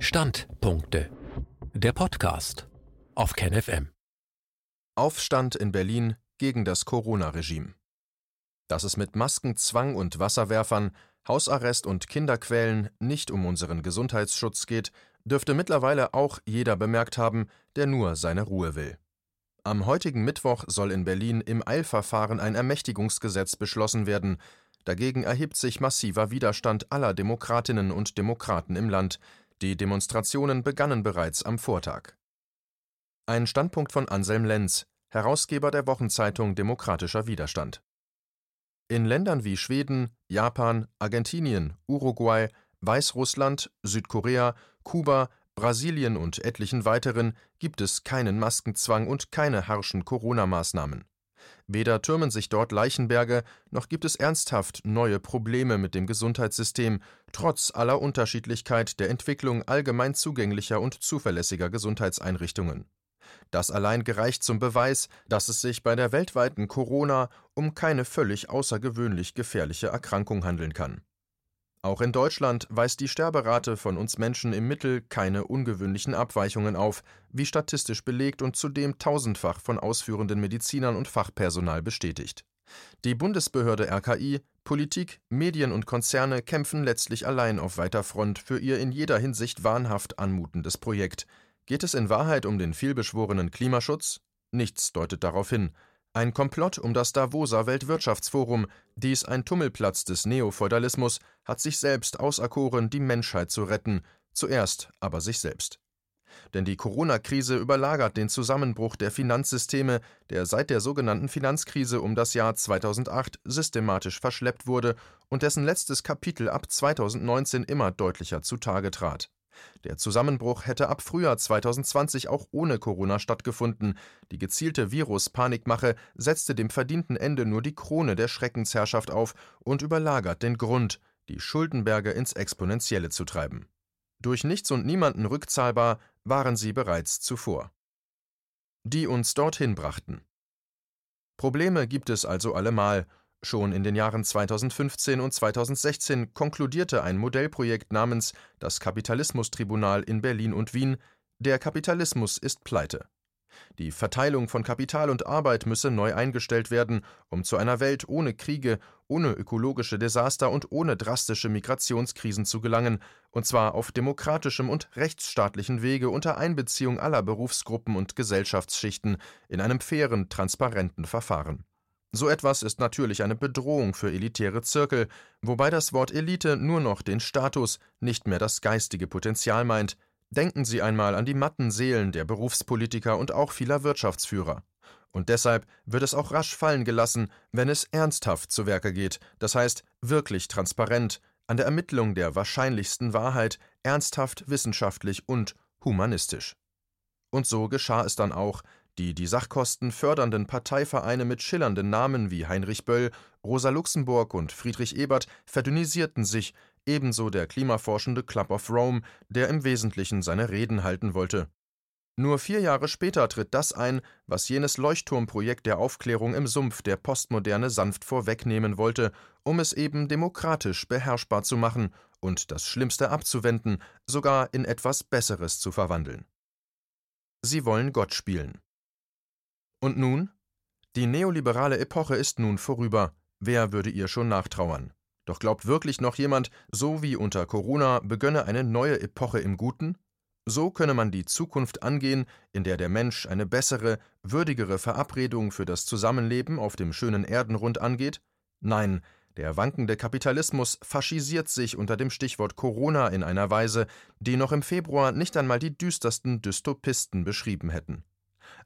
Standpunkte. Der Podcast auf KenFM. Aufstand in Berlin gegen das Corona-Regime. Dass es mit Maskenzwang und Wasserwerfern, Hausarrest und Kinderquälen nicht um unseren Gesundheitsschutz geht, dürfte mittlerweile auch jeder bemerkt haben, der nur seine Ruhe will. Am heutigen Mittwoch soll in Berlin im Eilverfahren ein Ermächtigungsgesetz beschlossen werden. Dagegen erhebt sich massiver Widerstand aller Demokratinnen und Demokraten im Land. Die Demonstrationen begannen bereits am Vortag. Ein Standpunkt von Anselm Lenz, Herausgeber der Wochenzeitung Demokratischer Widerstand. In Ländern wie Schweden, Japan, Argentinien, Uruguay, Weißrussland, Südkorea, Kuba, Brasilien und etlichen weiteren gibt es keinen Maskenzwang und keine harschen Corona-Maßnahmen. Weder türmen sich dort Leichenberge, noch gibt es ernsthaft neue Probleme mit dem Gesundheitssystem, trotz aller Unterschiedlichkeit der Entwicklung allgemein zugänglicher und zuverlässiger Gesundheitseinrichtungen. Das allein gereicht zum Beweis, dass es sich bei der weltweiten Corona um keine völlig außergewöhnlich gefährliche Erkrankung handeln kann. Auch in Deutschland weist die Sterberate von uns Menschen im Mittel keine ungewöhnlichen Abweichungen auf, wie statistisch belegt und zudem tausendfach von ausführenden Medizinern und Fachpersonal bestätigt. Die Bundesbehörde RKI, Politik, Medien und Konzerne kämpfen letztlich allein auf weiter Front für ihr in jeder Hinsicht wahnhaft anmutendes Projekt. Geht es in Wahrheit um den vielbeschworenen Klimaschutz? Nichts deutet darauf hin. Ein Komplott um das Davoser Weltwirtschaftsforum, dies ein Tummelplatz des Neofeudalismus, hat sich selbst auserkoren, die Menschheit zu retten, zuerst aber sich selbst. Denn die Corona-Krise überlagert den Zusammenbruch der Finanzsysteme, der seit der sogenannten Finanzkrise um das Jahr 2008 systematisch verschleppt wurde und dessen letztes Kapitel ab 2019 immer deutlicher zutage trat. Der Zusammenbruch hätte ab Frühjahr 2020 auch ohne Corona stattgefunden. Die gezielte Virus-Panikmache setzte dem verdienten Ende nur die Krone der Schreckensherrschaft auf und überlagert den Grund, die Schuldenberge ins Exponentielle zu treiben. Durch nichts und niemanden rückzahlbar waren sie bereits zuvor. Die uns dorthin brachten. Probleme gibt es also allemal, Schon in den Jahren 2015 und 2016 konkludierte ein Modellprojekt namens das Kapitalismustribunal in Berlin und Wien, der Kapitalismus ist pleite. Die Verteilung von Kapital und Arbeit müsse neu eingestellt werden, um zu einer Welt ohne Kriege, ohne ökologische Desaster und ohne drastische Migrationskrisen zu gelangen, und zwar auf demokratischem und rechtsstaatlichen Wege unter Einbeziehung aller Berufsgruppen und Gesellschaftsschichten in einem fairen, transparenten Verfahren. So etwas ist natürlich eine Bedrohung für elitäre Zirkel, wobei das Wort Elite nur noch den Status, nicht mehr das geistige Potenzial meint. Denken Sie einmal an die matten Seelen der Berufspolitiker und auch vieler Wirtschaftsführer. Und deshalb wird es auch rasch fallen gelassen, wenn es ernsthaft zu Werke geht, das heißt wirklich transparent, an der Ermittlung der wahrscheinlichsten Wahrheit, ernsthaft wissenschaftlich und humanistisch. Und so geschah es dann auch, die die Sachkosten fördernden Parteivereine mit schillernden Namen wie Heinrich Böll, Rosa Luxemburg und Friedrich Ebert verdünnisierten sich, ebenso der klimaforschende Club of Rome, der im Wesentlichen seine Reden halten wollte. Nur vier Jahre später tritt das ein, was jenes Leuchtturmprojekt der Aufklärung im Sumpf der Postmoderne sanft vorwegnehmen wollte, um es eben demokratisch beherrschbar zu machen und das Schlimmste abzuwenden, sogar in etwas Besseres zu verwandeln. Sie wollen Gott spielen. Und nun? Die neoliberale Epoche ist nun vorüber. Wer würde ihr schon nachtrauern? Doch glaubt wirklich noch jemand, so wie unter Corona begönne eine neue Epoche im Guten? So könne man die Zukunft angehen, in der der Mensch eine bessere, würdigere Verabredung für das Zusammenleben auf dem schönen Erdenrund angeht? Nein, der wankende Kapitalismus faschisiert sich unter dem Stichwort Corona in einer Weise, die noch im Februar nicht einmal die düstersten Dystopisten beschrieben hätten.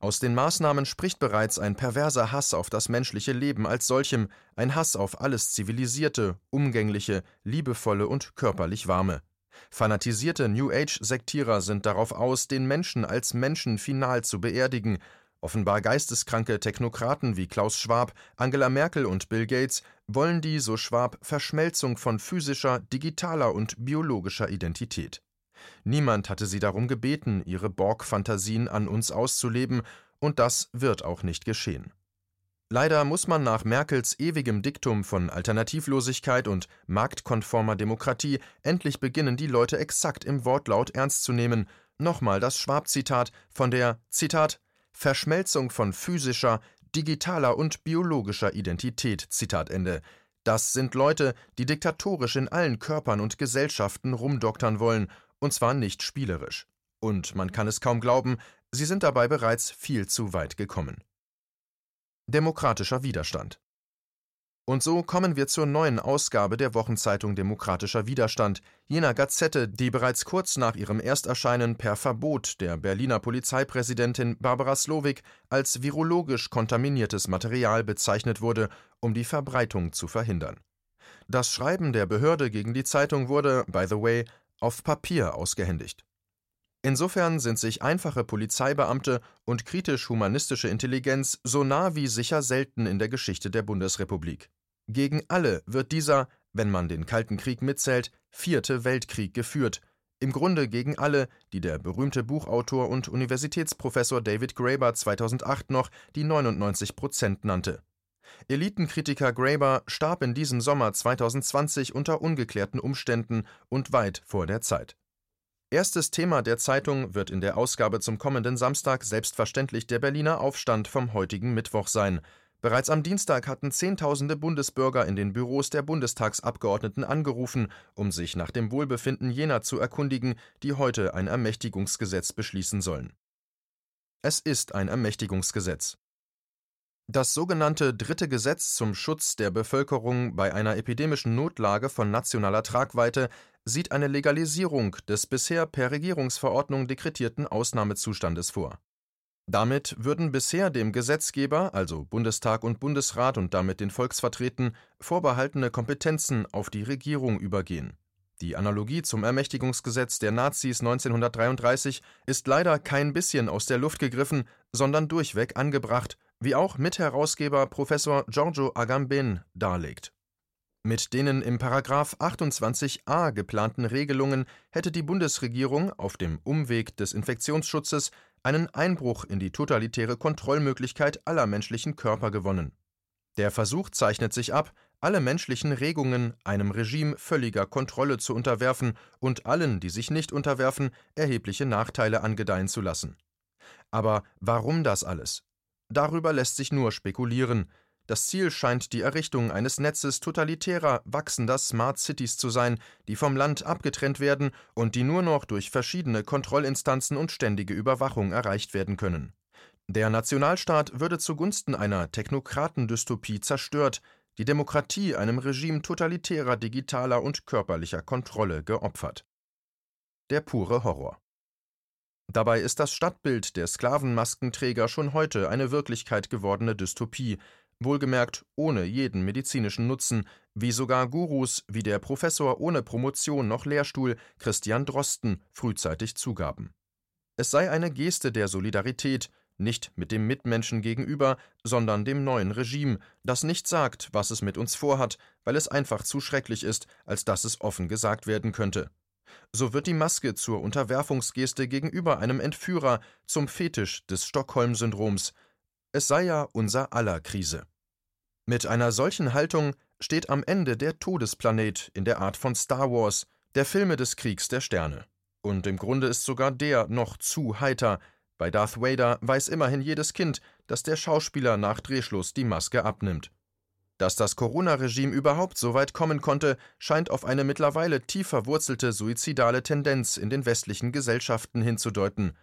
Aus den Maßnahmen spricht bereits ein perverser Hass auf das menschliche Leben als solchem, ein Hass auf alles Zivilisierte, Umgängliche, Liebevolle und körperlich Warme. Fanatisierte New Age-Sektierer sind darauf aus, den Menschen als Menschen final zu beerdigen. Offenbar geisteskranke Technokraten wie Klaus Schwab, Angela Merkel und Bill Gates wollen die, so Schwab, Verschmelzung von physischer, digitaler und biologischer Identität. Niemand hatte sie darum gebeten, ihre Borg-Fantasien an uns auszuleben, und das wird auch nicht geschehen. Leider muss man nach Merkels ewigem Diktum von Alternativlosigkeit und marktkonformer Demokratie endlich beginnen, die Leute exakt im Wortlaut ernst zu nehmen. Nochmal das Schwab-Zitat von der Zitat Verschmelzung von physischer, digitaler und biologischer Identität. Zitat Ende. Das sind Leute, die diktatorisch in allen Körpern und Gesellschaften rumdoktern wollen, und zwar nicht spielerisch. Und man kann es kaum glauben, sie sind dabei bereits viel zu weit gekommen. Demokratischer Widerstand. Und so kommen wir zur neuen Ausgabe der Wochenzeitung Demokratischer Widerstand, jener Gazette, die bereits kurz nach ihrem Ersterscheinen per Verbot der Berliner Polizeipräsidentin Barbara Slowik als virologisch kontaminiertes Material bezeichnet wurde, um die Verbreitung zu verhindern. Das Schreiben der Behörde gegen die Zeitung wurde, by the way, auf Papier ausgehändigt. Insofern sind sich einfache Polizeibeamte und kritisch-humanistische Intelligenz so nah wie sicher selten in der Geschichte der Bundesrepublik. Gegen alle wird dieser, wenn man den Kalten Krieg mitzählt, vierte Weltkrieg geführt, im Grunde gegen alle, die der berühmte Buchautor und Universitätsprofessor David Graeber 2008 noch die 99 Prozent nannte. Elitenkritiker Graeber starb in diesem Sommer 2020 unter ungeklärten Umständen und weit vor der Zeit. Erstes Thema der Zeitung wird in der Ausgabe zum kommenden Samstag selbstverständlich der Berliner Aufstand vom heutigen Mittwoch sein. Bereits am Dienstag hatten Zehntausende Bundesbürger in den Büros der Bundestagsabgeordneten angerufen, um sich nach dem Wohlbefinden jener zu erkundigen, die heute ein Ermächtigungsgesetz beschließen sollen. Es ist ein Ermächtigungsgesetz. Das sogenannte Dritte Gesetz zum Schutz der Bevölkerung bei einer epidemischen Notlage von nationaler Tragweite sieht eine Legalisierung des bisher per Regierungsverordnung dekretierten Ausnahmezustandes vor. Damit würden bisher dem Gesetzgeber, also Bundestag und Bundesrat und damit den Volksvertreten, vorbehaltene Kompetenzen auf die Regierung übergehen. Die Analogie zum Ermächtigungsgesetz der Nazis 1933 ist leider kein bisschen aus der Luft gegriffen, sondern durchweg angebracht, wie auch Mitherausgeber Professor Giorgio Agamben darlegt mit den im § 28a geplanten Regelungen hätte die Bundesregierung auf dem Umweg des Infektionsschutzes einen Einbruch in die totalitäre Kontrollmöglichkeit aller menschlichen Körper gewonnen. Der Versuch zeichnet sich ab, alle menschlichen Regungen einem Regime völliger Kontrolle zu unterwerfen und allen, die sich nicht unterwerfen, erhebliche Nachteile angedeihen zu lassen. Aber warum das alles? Darüber lässt sich nur spekulieren, das Ziel scheint die Errichtung eines Netzes totalitärer, wachsender Smart Cities zu sein, die vom Land abgetrennt werden und die nur noch durch verschiedene Kontrollinstanzen und ständige Überwachung erreicht werden können. Der Nationalstaat würde zugunsten einer Technokratendystopie zerstört, die Demokratie einem Regime totalitärer digitaler und körperlicher Kontrolle geopfert. Der pure Horror. Dabei ist das Stadtbild der Sklavenmaskenträger schon heute eine Wirklichkeit gewordene Dystopie, wohlgemerkt ohne jeden medizinischen Nutzen, wie sogar Gurus wie der Professor ohne Promotion noch Lehrstuhl Christian Drosten frühzeitig zugaben. Es sei eine Geste der Solidarität, nicht mit dem Mitmenschen gegenüber, sondern dem neuen Regime, das nicht sagt, was es mit uns vorhat, weil es einfach zu schrecklich ist, als dass es offen gesagt werden könnte. So wird die Maske zur Unterwerfungsgeste gegenüber einem Entführer, zum Fetisch des Stockholm-Syndroms. Es sei ja unser aller Krise. Mit einer solchen Haltung steht am Ende der Todesplanet in der Art von Star Wars, der Filme des Kriegs der Sterne. Und im Grunde ist sogar der noch zu heiter. Bei Darth Vader weiß immerhin jedes Kind, dass der Schauspieler nach Drehschluss die Maske abnimmt. Dass das Corona-Regime überhaupt so weit kommen konnte, scheint auf eine mittlerweile tief verwurzelte suizidale Tendenz in den westlichen Gesellschaften hinzudeuten.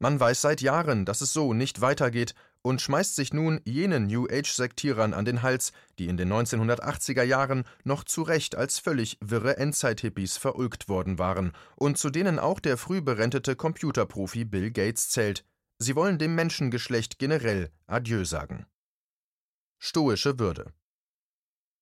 Man weiß seit Jahren, dass es so nicht weitergeht und schmeißt sich nun jenen New Age-Sektierern an den Hals, die in den 1980er Jahren noch zu Recht als völlig wirre Endzeit-Hippies verulgt worden waren und zu denen auch der früh berentete Computerprofi Bill Gates zählt. Sie wollen dem Menschengeschlecht generell Adieu sagen. Stoische Würde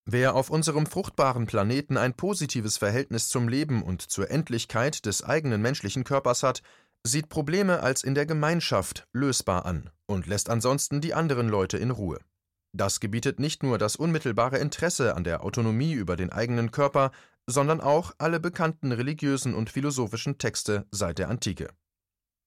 Wer auf unserem fruchtbaren Planeten ein positives Verhältnis zum Leben und zur Endlichkeit des eigenen menschlichen Körpers hat, sieht Probleme als in der Gemeinschaft lösbar an und lässt ansonsten die anderen Leute in Ruhe. Das gebietet nicht nur das unmittelbare Interesse an der Autonomie über den eigenen Körper, sondern auch alle bekannten religiösen und philosophischen Texte seit der Antike.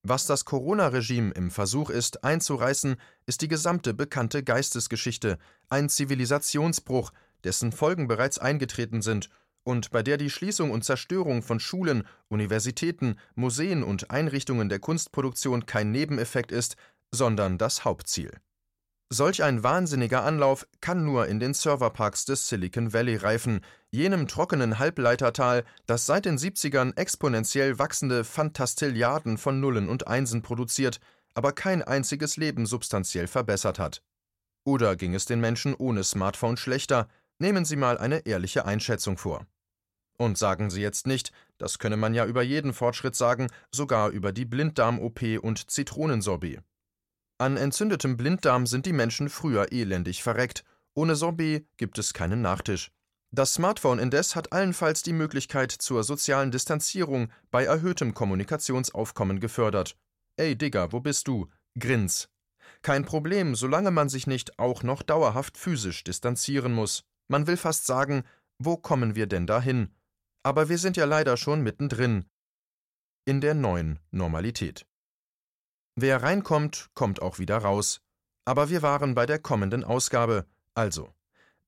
Was das Corona-Regime im Versuch ist, einzureißen, ist die gesamte bekannte Geistesgeschichte, ein Zivilisationsbruch, dessen Folgen bereits eingetreten sind und bei der die Schließung und Zerstörung von Schulen, Universitäten, Museen und Einrichtungen der Kunstproduktion kein Nebeneffekt ist, sondern das Hauptziel. Solch ein wahnsinniger Anlauf kann nur in den Serverparks des Silicon Valley reifen, jenem trockenen Halbleitertal, das seit den 70ern exponentiell wachsende Fantastilliarden von Nullen und Einsen produziert, aber kein einziges Leben substanziell verbessert hat. Oder ging es den Menschen ohne Smartphone schlechter? Nehmen Sie mal eine ehrliche Einschätzung vor. Und sagen Sie jetzt nicht, das könne man ja über jeden Fortschritt sagen, sogar über die Blinddarm-OP und Zitronensorbet. An entzündetem Blinddarm sind die Menschen früher elendig verreckt. Ohne Sorbet gibt es keinen Nachtisch. Das Smartphone indes hat allenfalls die Möglichkeit zur sozialen Distanzierung bei erhöhtem Kommunikationsaufkommen gefördert. Ey Digger, wo bist du? Grins. Kein Problem, solange man sich nicht auch noch dauerhaft physisch distanzieren muss. Man will fast sagen, wo kommen wir denn dahin? Aber wir sind ja leider schon mittendrin. In der neuen Normalität. Wer reinkommt, kommt auch wieder raus. Aber wir waren bei der kommenden Ausgabe. Also,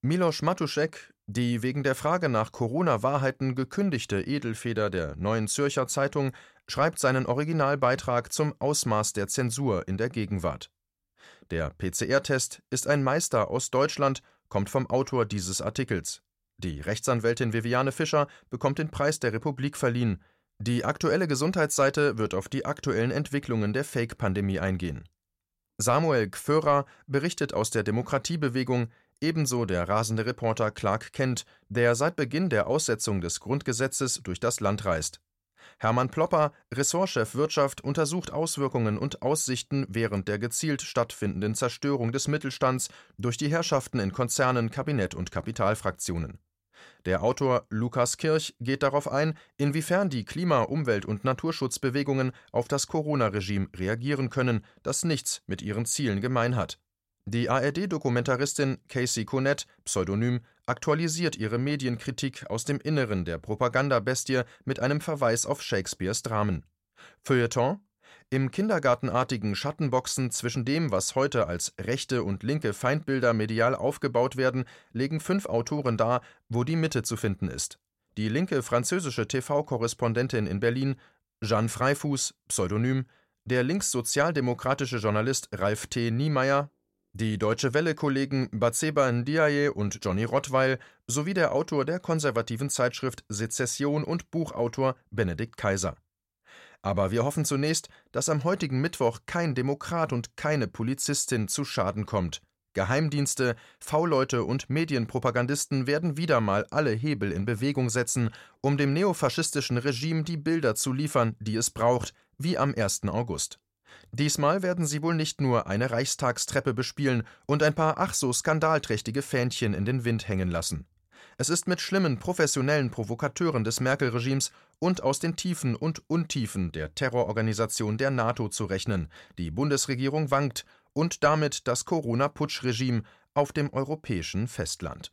Miloš Matuschek, die wegen der Frage nach Corona-Wahrheiten gekündigte Edelfeder der Neuen Zürcher Zeitung, schreibt seinen Originalbeitrag zum Ausmaß der Zensur in der Gegenwart. Der PCR-Test ist ein Meister aus Deutschland, kommt vom Autor dieses Artikels. Die Rechtsanwältin Viviane Fischer bekommt den Preis der Republik verliehen. Die aktuelle Gesundheitsseite wird auf die aktuellen Entwicklungen der Fake-Pandemie eingehen. Samuel Gförer berichtet aus der Demokratiebewegung, ebenso der rasende Reporter Clark Kent, der seit Beginn der Aussetzung des Grundgesetzes durch das Land reist. Hermann Plopper, Ressortchef Wirtschaft, untersucht Auswirkungen und Aussichten während der gezielt stattfindenden Zerstörung des Mittelstands durch die Herrschaften in Konzernen, Kabinett und Kapitalfraktionen. Der Autor Lukas Kirch geht darauf ein, inwiefern die Klima-, Umwelt- und Naturschutzbewegungen auf das Corona-Regime reagieren können, das nichts mit ihren Zielen gemein hat. Die ARD-Dokumentaristin Casey Connet, Pseudonym, aktualisiert ihre Medienkritik aus dem Inneren der Propagandabestie mit einem Verweis auf Shakespeares Dramen. Feuilleton im kindergartenartigen Schattenboxen zwischen dem, was heute als rechte und linke Feindbilder medial aufgebaut werden, legen fünf Autoren dar, wo die Mitte zu finden ist. Die linke französische TV-Korrespondentin in Berlin, Jeanne Freifuß, Pseudonym, der linkssozialdemokratische Journalist Ralf T. Niemeyer, die Deutsche Welle-Kollegen Batseba Ndiaye und Johnny Rottweil sowie der Autor der konservativen Zeitschrift Sezession und Buchautor Benedikt Kaiser. Aber wir hoffen zunächst, dass am heutigen Mittwoch kein Demokrat und keine Polizistin zu Schaden kommt. Geheimdienste, V-Leute und Medienpropagandisten werden wieder mal alle Hebel in Bewegung setzen, um dem neofaschistischen Regime die Bilder zu liefern, die es braucht, wie am 1. August. Diesmal werden sie wohl nicht nur eine Reichstagstreppe bespielen und ein paar ach so skandalträchtige Fähnchen in den Wind hängen lassen. Es ist mit schlimmen professionellen Provokateuren des Merkel-Regimes und aus den Tiefen und Untiefen der Terrororganisation der NATO zu rechnen. Die Bundesregierung wankt und damit das Corona-Putsch-Regime auf dem europäischen Festland.